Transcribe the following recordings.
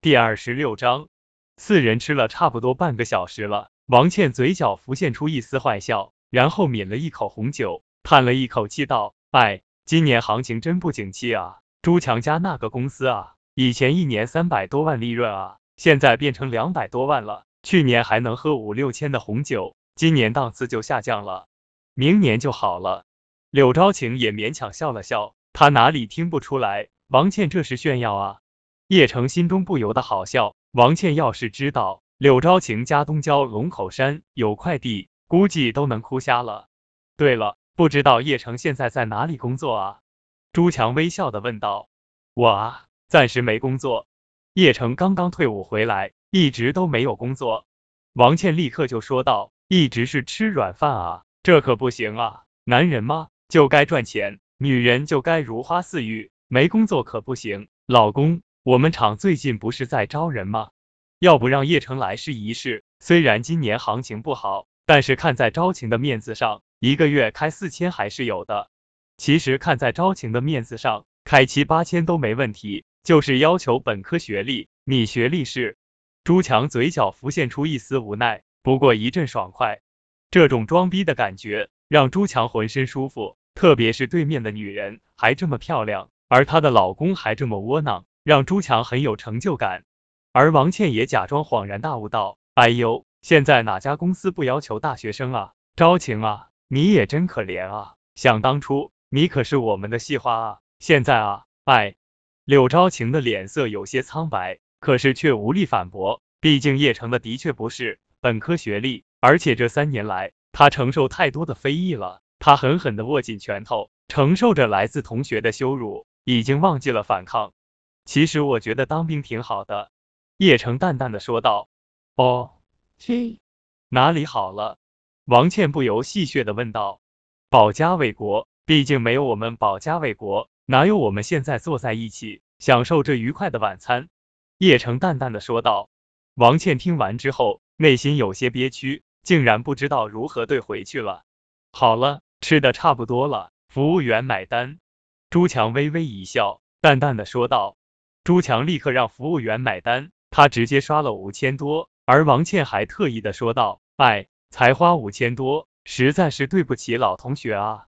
第二十六章，四人吃了差不多半个小时了，王倩嘴角浮现出一丝坏笑，然后抿了一口红酒，叹了一口气道：“哎，今年行情真不景气啊！朱强家那个公司啊，以前一年三百多万利润啊，现在变成两百多万了。去年还能喝五六千的红酒，今年档次就下降了，明年就好了。”柳昭晴也勉强笑了笑，他哪里听不出来，王倩这是炫耀啊！叶城心中不由得好笑。王倩要是知道柳昭晴家东郊龙口山有块地，估计都能哭瞎了。对了，不知道叶城现在在哪里工作啊？朱强微笑的问道。我啊，暂时没工作。叶城刚刚退伍回来，一直都没有工作。王倩立刻就说道：“一直是吃软饭啊，这可不行啊！男人嘛，就该赚钱，女人就该如花似玉，没工作可不行。老公。”我们厂最近不是在招人吗？要不让叶城来试一试？虽然今年行情不好，但是看在招情的面子上，一个月开四千还是有的。其实看在招情的面子上，开七八千都没问题，就是要求本科学历。你学历是？朱强嘴角浮现出一丝无奈，不过一阵爽快。这种装逼的感觉让朱强浑身舒服，特别是对面的女人还这么漂亮，而她的老公还这么窝囊。让朱强很有成就感，而王倩也假装恍然大悟道：“哎呦，现在哪家公司不要求大学生啊？招晴啊，你也真可怜啊！想当初你可是我们的系花啊，现在啊，哎。”柳昭晴的脸色有些苍白，可是却无力反驳，毕竟叶城的的确不是本科学历，而且这三年来他承受太多的非议了，他狠狠的握紧拳头，承受着来自同学的羞辱，已经忘记了反抗。其实我觉得当兵挺好的，叶城淡淡的说道。哦，这哪里好了？王倩不由戏谑的问道。保家卫国，毕竟没有我们保家卫国，哪有我们现在坐在一起享受这愉快的晚餐？叶城淡淡的说道。王倩听完之后，内心有些憋屈，竟然不知道如何对回去了。好了，吃的差不多了，服务员买单。朱强微微一笑，淡淡的说道。朱强立刻让服务员买单，他直接刷了五千多，而王倩还特意的说道：“哎，才花五千多，实在是对不起老同学啊。”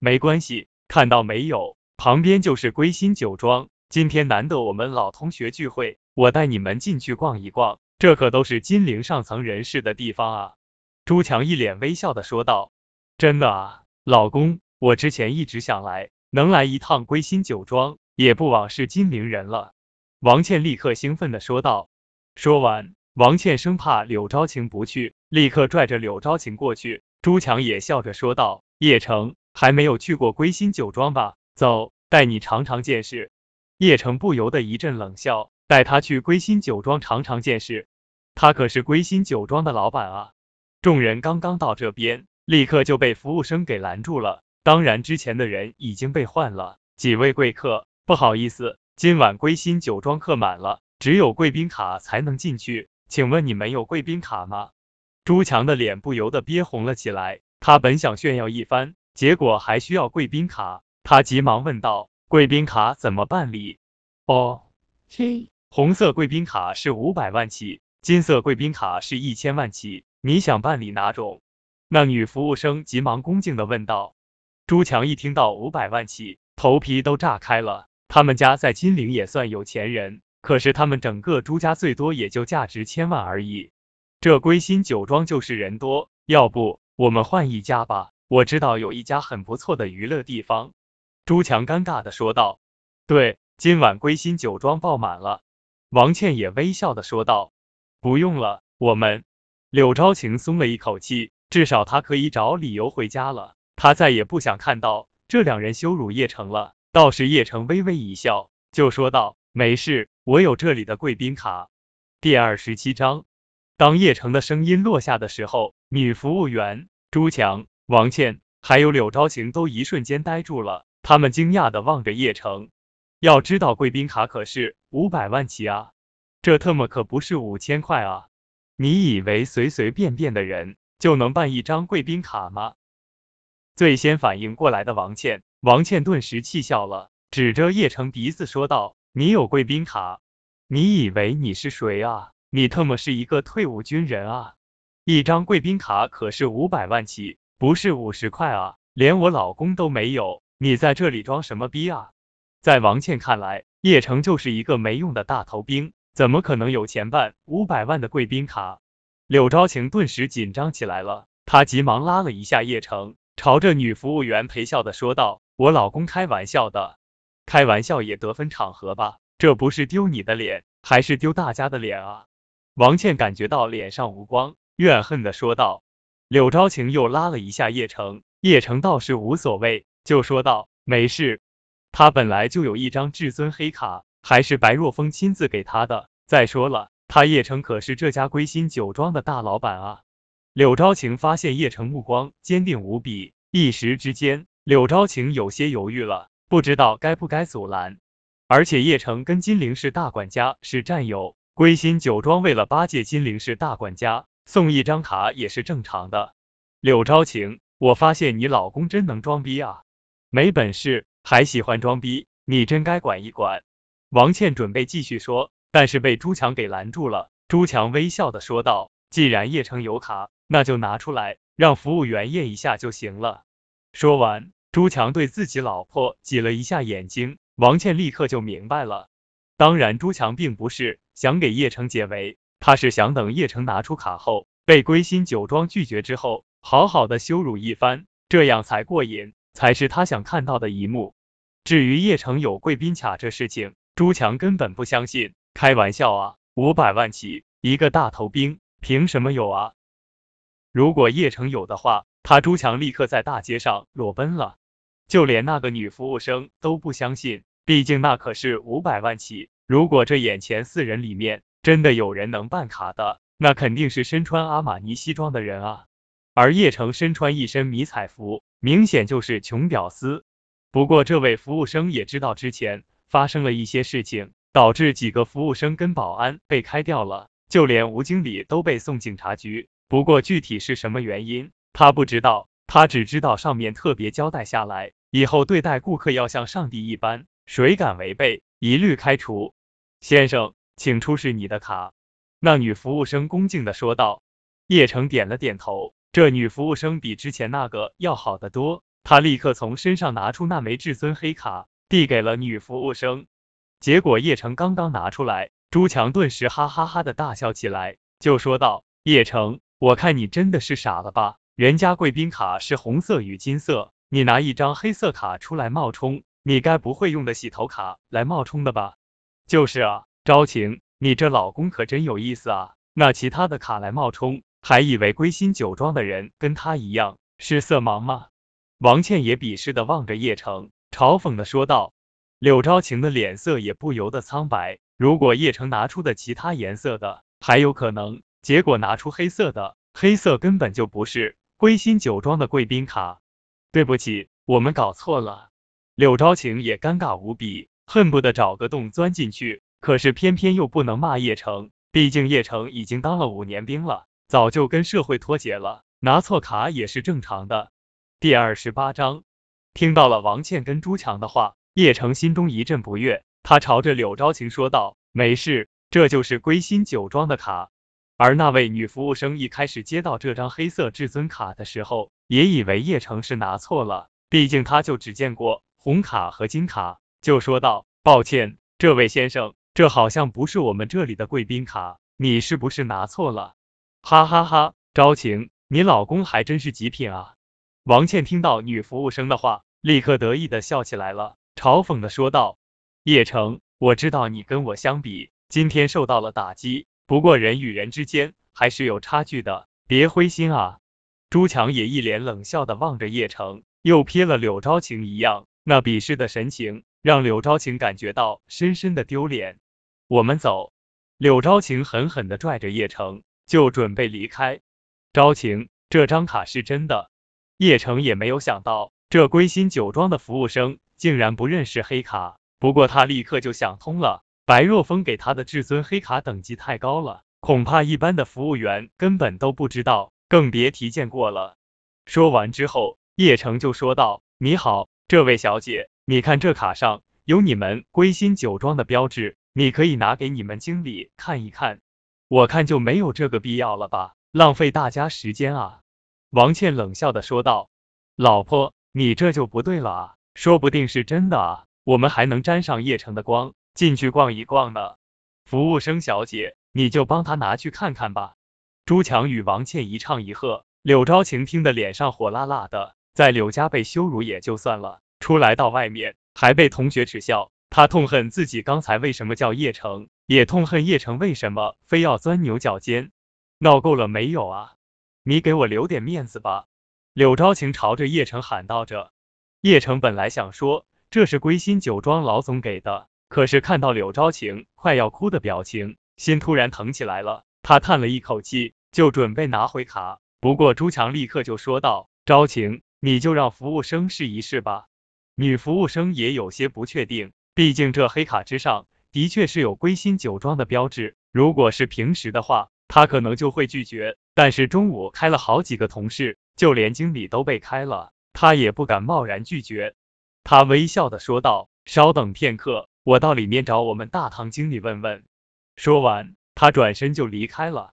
没关系，看到没有，旁边就是归心酒庄，今天难得我们老同学聚会，我带你们进去逛一逛，这可都是金陵上层人士的地方啊。朱强一脸微笑的说道：“真的啊，老公，我之前一直想来，能来一趟归心酒庄，也不枉是金陵人了。”王倩立刻兴奋的说道。说完，王倩生怕柳昭晴不去，立刻拽着柳昭晴过去。朱强也笑着说道：“叶城还没有去过归心酒庄吧？走，带你尝尝见识。”叶城不由得一阵冷笑，带他去归心酒庄尝尝见识？他可是归心酒庄的老板啊！众人刚刚到这边，立刻就被服务生给拦住了。当然，之前的人已经被换了。几位贵客，不好意思。今晚归心酒庄客满了，只有贵宾卡才能进去，请问你们有贵宾卡吗？朱强的脸不由得憋红了起来，他本想炫耀一番，结果还需要贵宾卡，他急忙问道：贵宾卡怎么办理？哦，这红色贵宾卡是五百万起，金色贵宾卡是一千万起，你想办理哪种？那女服务生急忙恭敬的问道。朱强一听到五百万起，头皮都炸开了。他们家在金陵也算有钱人，可是他们整个朱家最多也就价值千万而已。这归心酒庄就是人多，要不我们换一家吧？我知道有一家很不错的娱乐地方。朱强尴尬的说道。对，今晚归心酒庄爆满了。王倩也微笑的说道。不用了，我们柳昭晴松了一口气，至少他可以找理由回家了。他再也不想看到这两人羞辱叶城了。倒是叶城微微一笑，就说道：“没事，我有这里的贵宾卡。”第二十七章，当叶城的声音落下的时候，女服务员朱强、王倩还有柳昭晴都一瞬间呆住了，他们惊讶的望着叶城。要知道，贵宾卡可是五百万起啊，这特么可不是五千块啊！你以为随随便便的人就能办一张贵宾卡吗？最先反应过来的王倩。王倩顿时气笑了，指着叶城鼻子说道：“你有贵宾卡？你以为你是谁啊？你特么是一个退伍军人啊！一张贵宾卡可是五百万起，不是五十块啊！连我老公都没有，你在这里装什么逼啊？在王倩看来，叶城就是一个没用的大头兵，怎么可能有钱办五百万的贵宾卡？柳昭晴顿时紧张起来了，她急忙拉了一下叶城，朝着女服务员陪笑的说道：“我老公开玩笑的，开玩笑也得分场合吧，这不是丢你的脸，还是丢大家的脸啊！”王倩感觉到脸上无光。怨恨的说道。柳昭晴又拉了一下叶城，叶城倒是无所谓，就说道：“没事，他本来就有一张至尊黑卡，还是白若风亲自给他的。再说了，他叶城可是这家归心酒庄的大老板啊。”柳昭晴发现叶城目光坚定无比，一时之间，柳昭晴有些犹豫了，不知道该不该阻拦。而且叶城跟金陵市大管家是战友，归心酒庄为了巴结金陵市大管家。送一张卡也是正常的。柳昭晴，我发现你老公真能装逼啊，没本事还喜欢装逼，你真该管一管。王倩准备继续说，但是被朱强给拦住了。朱强微笑的说道：“既然叶城有卡，那就拿出来，让服务员验一下就行了。”说完，朱强对自己老婆挤了一下眼睛，王倩立刻就明白了。当然，朱强并不是想给叶城解围。他是想等叶城拿出卡后，被归心酒庄拒绝之后，好好的羞辱一番，这样才过瘾，才是他想看到的一幕。至于叶城有贵宾卡这事情，朱强根本不相信，开玩笑啊，五百万起，一个大头兵凭什么有啊？如果叶城有的话，他朱强立刻在大街上裸奔了，就连那个女服务生都不相信，毕竟那可是五百万起。如果这眼前四人里面，真的有人能办卡的，那肯定是身穿阿玛尼西装的人啊。而叶城身穿一身迷彩服，明显就是穷屌丝。不过这位服务生也知道之前发生了一些事情，导致几个服务生跟保安被开掉了，就连吴经理都被送警察局。不过具体是什么原因，他不知道，他只知道上面特别交代下来，以后对待顾客要像上帝一般，谁敢违背，一律开除。先生。请出示你的卡。”那女服务生恭敬的说道。叶城点了点头，这女服务生比之前那个要好得多。他立刻从身上拿出那枚至尊黑卡，递给了女服务生。结果叶城刚刚拿出来，朱强顿时哈哈哈的大笑起来，就说道：“叶城，我看你真的是傻了吧？人家贵宾卡是红色与金色，你拿一张黑色卡出来冒充，你该不会用的洗头卡来冒充的吧？”“就是啊。”昭晴，你这老公可真有意思啊！那其他的卡来冒充，还以为归心酒庄的人跟他一样是色盲吗？王倩也鄙视的望着叶城，嘲讽的说道。柳昭晴的脸色也不由得苍白。如果叶城拿出的其他颜色的还有可能，结果拿出黑色的，黑色根本就不是归心酒庄的贵宾卡。对不起，我们搞错了。柳昭晴也尴尬无比，恨不得找个洞钻进去。可是偏偏又不能骂叶城，毕竟叶城已经当了五年兵了，早就跟社会脱节了，拿错卡也是正常的。第二十八章，听到了王倩跟朱强的话，叶城心中一阵不悦，他朝着柳昭晴说道：“没事，这就是归心酒庄的卡。”而那位女服务生一开始接到这张黑色至尊卡的时候，也以为叶城是拿错了，毕竟他就只见过红卡和金卡，就说道：“抱歉，这位先生。”这好像不是我们这里的贵宾卡，你是不是拿错了？哈哈哈，昭晴，你老公还真是极品啊！王倩听到女服务生的话，立刻得意的笑起来了，嘲讽的说道：“叶城，我知道你跟我相比，今天受到了打击，不过人与人之间还是有差距的，别灰心啊！”朱强也一脸冷笑的望着叶城，又瞥了柳昭晴一样，那鄙视的神情让柳昭晴感觉到深深的丢脸。我们走，柳昭晴狠狠的拽着叶城，就准备离开。昭晴，这张卡是真的。叶城也没有想到，这归心酒庄的服务生竟然不认识黑卡。不过他立刻就想通了，白若风给他的至尊黑卡等级太高了，恐怕一般的服务员根本都不知道，更别提见过了。说完之后，叶城就说道：“你好，这位小姐，你看这卡上有你们归心酒庄的标志。”你可以拿给你们经理看一看。我看就没有这个必要了吧，浪费大家时间啊。王倩冷笑的说道。老婆，你这就不对了啊，说不定是真的啊，我们还能沾上叶城的光，进去逛一逛呢。服务生小姐，你就帮他拿去看看吧。朱强与王倩一唱一和，柳昭晴听得脸上火辣辣的，在柳家被羞辱也就算了，出来到外面还被同学耻笑，他痛恨自己刚才为什么叫叶城。也痛恨叶城为什么非要钻牛角尖，闹够了没有啊？你给我留点面子吧！柳昭晴朝着叶城喊道着。叶城本来想说这是归心酒庄老总给的，可是看到柳昭晴快要哭的表情，心突然疼起来了。他叹了一口气，就准备拿回卡。不过朱强立刻就说道：“昭晴，你就让服务生试一试吧。”女服务生也有些不确定，毕竟这黑卡之上。的确是有归心酒庄的标志，如果是平时的话，她可能就会拒绝。但是中午开了好几个同事，就连经理都被开了，她也不敢贸然拒绝。他微笑的说道：“稍等片刻，我到里面找我们大堂经理问问。”说完，他转身就离开了。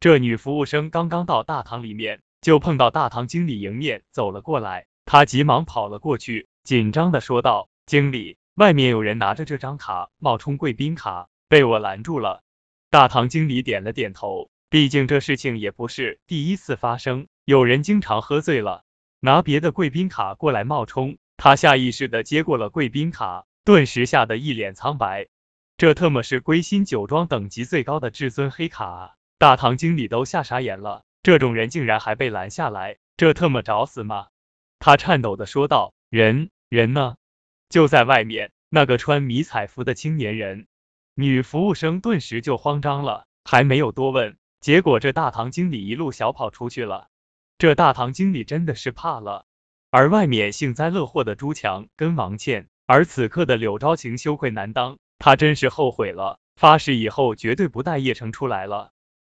这女服务生刚刚到大堂里面，就碰到大堂经理迎面走了过来，她急忙跑了过去，紧张的说道：“经理。”外面有人拿着这张卡冒充贵宾卡，被我拦住了。大堂经理点了点头，毕竟这事情也不是第一次发生，有人经常喝醉了拿别的贵宾卡过来冒充。他下意识的接过了贵宾卡，顿时吓得一脸苍白。这特么是归心酒庄等级最高的至尊黑卡啊！大堂经理都吓傻眼了，这种人竟然还被拦下来，这特么找死吗？他颤抖的说道：“人人呢？”就在外面，那个穿迷彩服的青年人，女服务生顿时就慌张了，还没有多问，结果这大堂经理一路小跑出去了。这大堂经理真的是怕了。而外面幸灾乐祸的朱强跟王倩，而此刻的柳昭晴羞愧难当，他真是后悔了，发誓以后绝对不带叶城出来了。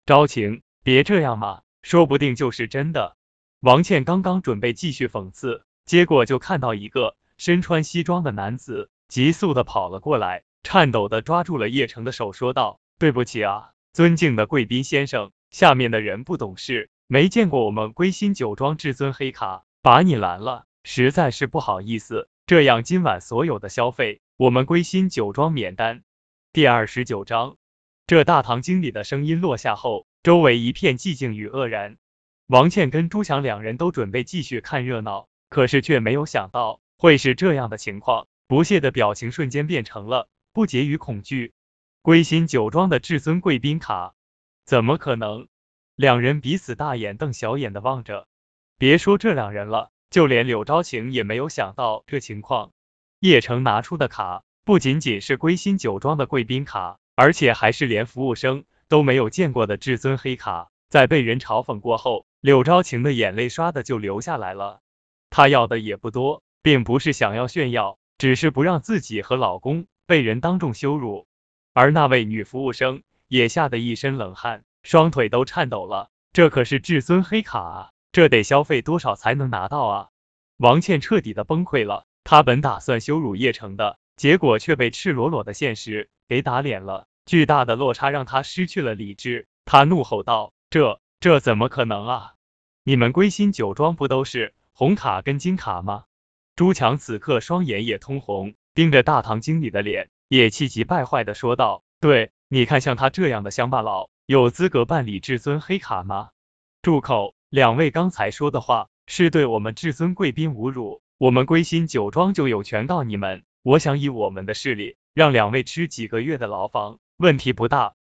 昭晴，别这样嘛，说不定就是真的。王倩刚刚准备继续讽刺，结果就看到一个。身穿西装的男子急速的跑了过来，颤抖的抓住了叶城的手，说道：“对不起啊，尊敬的贵宾先生，下面的人不懂事，没见过我们归心酒庄至尊黑卡，把你拦了，实在是不好意思。这样今晚所有的消费，我们归心酒庄免单。”第二十九章，这大堂经理的声音落下后，周围一片寂静与愕然。王倩跟朱强两人都准备继续看热闹，可是却没有想到。会是这样的情况，不屑的表情瞬间变成了不解与恐惧。归心酒庄的至尊贵宾卡，怎么可能？两人彼此大眼瞪小眼的望着。别说这两人了，就连柳昭晴也没有想到这情况。叶城拿出的卡不仅仅是归心酒庄的贵宾卡，而且还是连服务生都没有见过的至尊黑卡。在被人嘲讽过后，柳昭晴的眼泪唰的就流下来了。她要的也不多。并不是想要炫耀，只是不让自己和老公被人当众羞辱。而那位女服务生也吓得一身冷汗，双腿都颤抖了。这可是至尊黑卡啊，这得消费多少才能拿到啊？王倩彻底的崩溃了。她本打算羞辱叶城的，结果却被赤裸裸的现实给打脸了。巨大的落差让她失去了理智，她怒吼道：“这这怎么可能啊？你们归心酒庄不都是红卡跟金卡吗？”朱强此刻双眼也通红，盯着大堂经理的脸，也气急败坏的说道：“对，你看像他这样的乡巴佬，有资格办理至尊黑卡吗？”住口！两位刚才说的话是对我们至尊贵宾侮辱，我们归心酒庄就有权告你们。我想以我们的势力，让两位吃几个月的牢房，问题不大。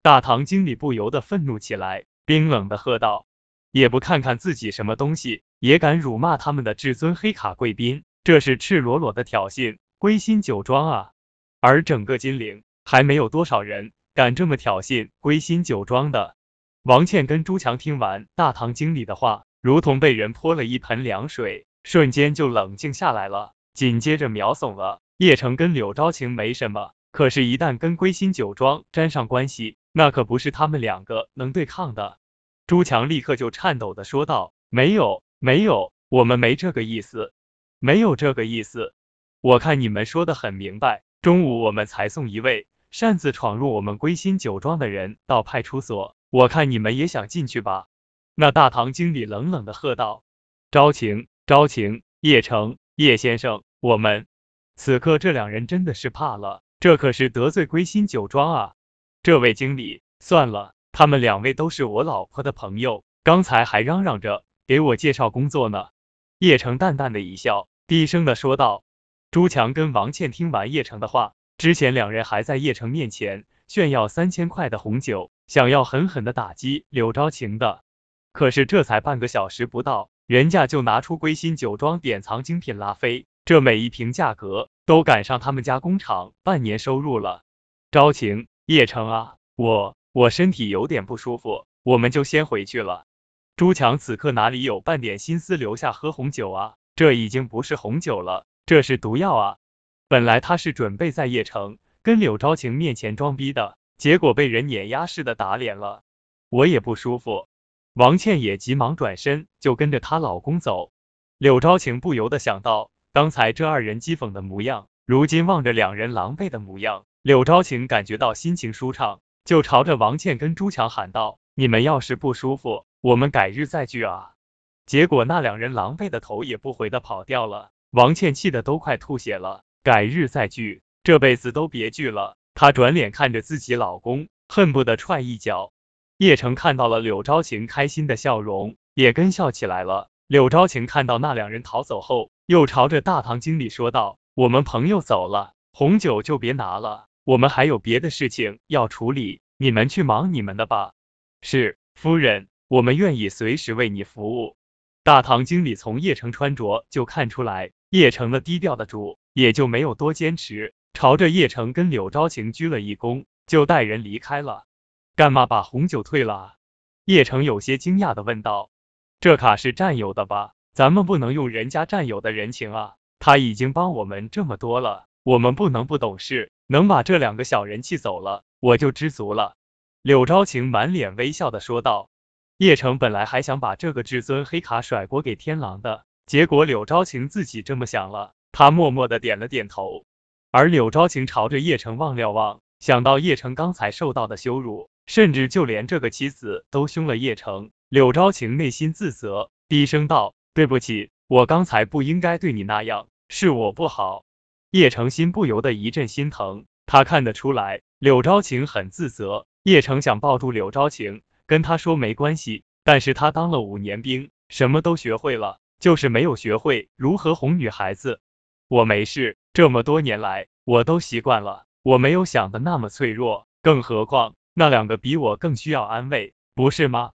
大堂经理不由得愤怒起来，冰冷的喝道：“也不看看自己什么东西！”也敢辱骂他们的至尊黑卡贵宾，这是赤裸裸的挑衅归心酒庄啊！而整个金陵还没有多少人敢这么挑衅归心酒庄的。王倩跟朱强听完大堂经理的话，如同被人泼了一盆凉水，瞬间就冷静下来了。紧接着秒怂了。叶城跟柳昭晴没什么，可是，一旦跟归心酒庄沾上关系，那可不是他们两个能对抗的。朱强立刻就颤抖的说道：“没有。”没有，我们没这个意思，没有这个意思。我看你们说的很明白，中午我们才送一位擅自闯入我们归心酒庄的人到派出所，我看你们也想进去吧？那大堂经理冷冷的喝道。招晴，招晴，叶城，叶先生，我们此刻这两人真的是怕了，这可是得罪归心酒庄啊！这位经理，算了，他们两位都是我老婆的朋友，刚才还嚷嚷着给我介绍工作呢。叶城淡淡的一笑，低声的说道。朱强跟王倩听完叶城的话，之前两人还在叶城面前炫耀三千块的红酒，想要狠狠的打击柳昭晴的。可是这才半个小时不到，人家就拿出归心酒庄典藏精品拉菲，这每一瓶价格都赶上他们家工厂半年收入了。昭晴。叶城啊，我我身体有点不舒服，我们就先回去了。朱强此刻哪里有半点心思留下喝红酒啊？这已经不是红酒了，这是毒药啊！本来他是准备在叶城跟柳昭晴面前装逼的，结果被人碾压式的打脸了。我也不舒服。王倩也急忙转身就跟着她老公走。柳昭晴不由得想到刚才这二人讥讽的模样，如今望着两人狼狈的模样。柳昭晴感觉到心情舒畅，就朝着王倩跟朱强喊道：“你们要是不舒服，我们改日再聚啊！”结果那两人狼狈的头也不回的跑掉了。王倩气的都快吐血了，改日再聚，这辈子都别聚了。她转脸看着自己老公，恨不得踹一脚。叶城看到了柳昭晴开心的笑容，也跟笑起来了。柳昭晴看到那两人逃走后，又朝着大堂经理说道：“我们朋友走了，红酒就别拿了。”我们还有别的事情要处理，你们去忙你们的吧。是，夫人，我们愿意随时为你服务。大堂经理从叶城穿着就看出来，叶城的低调的主，也就没有多坚持，朝着叶城跟柳昭晴鞠了一躬，就带人离开了。干嘛把红酒退了？叶城有些惊讶的问道。这卡是战友的吧？咱们不能用人家战友的人情啊！他已经帮我们这么多了，我们不能不懂事。能把这两个小人气走了，我就知足了。柳昭晴满脸微笑的说道。叶城本来还想把这个至尊黑卡甩锅给天狼的，结果柳昭晴自己这么想了，他默默的点了点头。而柳昭晴朝着叶城望了望，想到叶城刚才受到的羞辱，甚至就连这个妻子都凶了叶城，柳昭晴内心自责，低声道：“对不起，我刚才不应该对你那样，是我不好。”叶成心不由得一阵心疼，他看得出来柳昭晴很自责。叶成想抱住柳昭晴，跟他说没关系，但是他当了五年兵，什么都学会了，就是没有学会如何哄女孩子。我没事，这么多年来我都习惯了，我没有想的那么脆弱，更何况那两个比我更需要安慰，不是吗？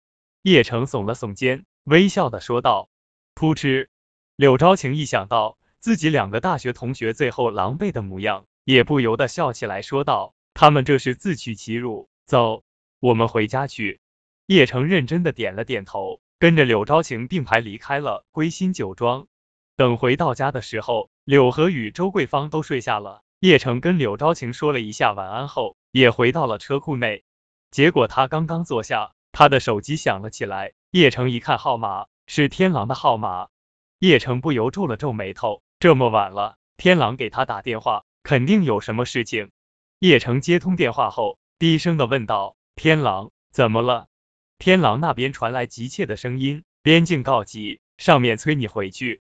叶成耸了耸肩，微笑的说道。噗嗤，柳昭晴一想到。自己两个大学同学最后狼狈的模样，也不由得笑起来，说道：“他们这是自取其辱。”走，我们回家去。叶城认真的点了点头，跟着柳昭晴并排离开了归心酒庄。等回到家的时候，柳河与周桂芳都睡下了。叶城跟柳昭晴说了一下晚安后，也回到了车库内。结果他刚刚坐下，他的手机响了起来。叶城一看号码，是天狼的号码。叶城不由皱了皱眉头。这么晚了，天狼给他打电话，肯定有什么事情。叶城接通电话后，低声的问道：“天狼，怎么了？”天狼那边传来急切的声音：“边境告急，上面催你回去。”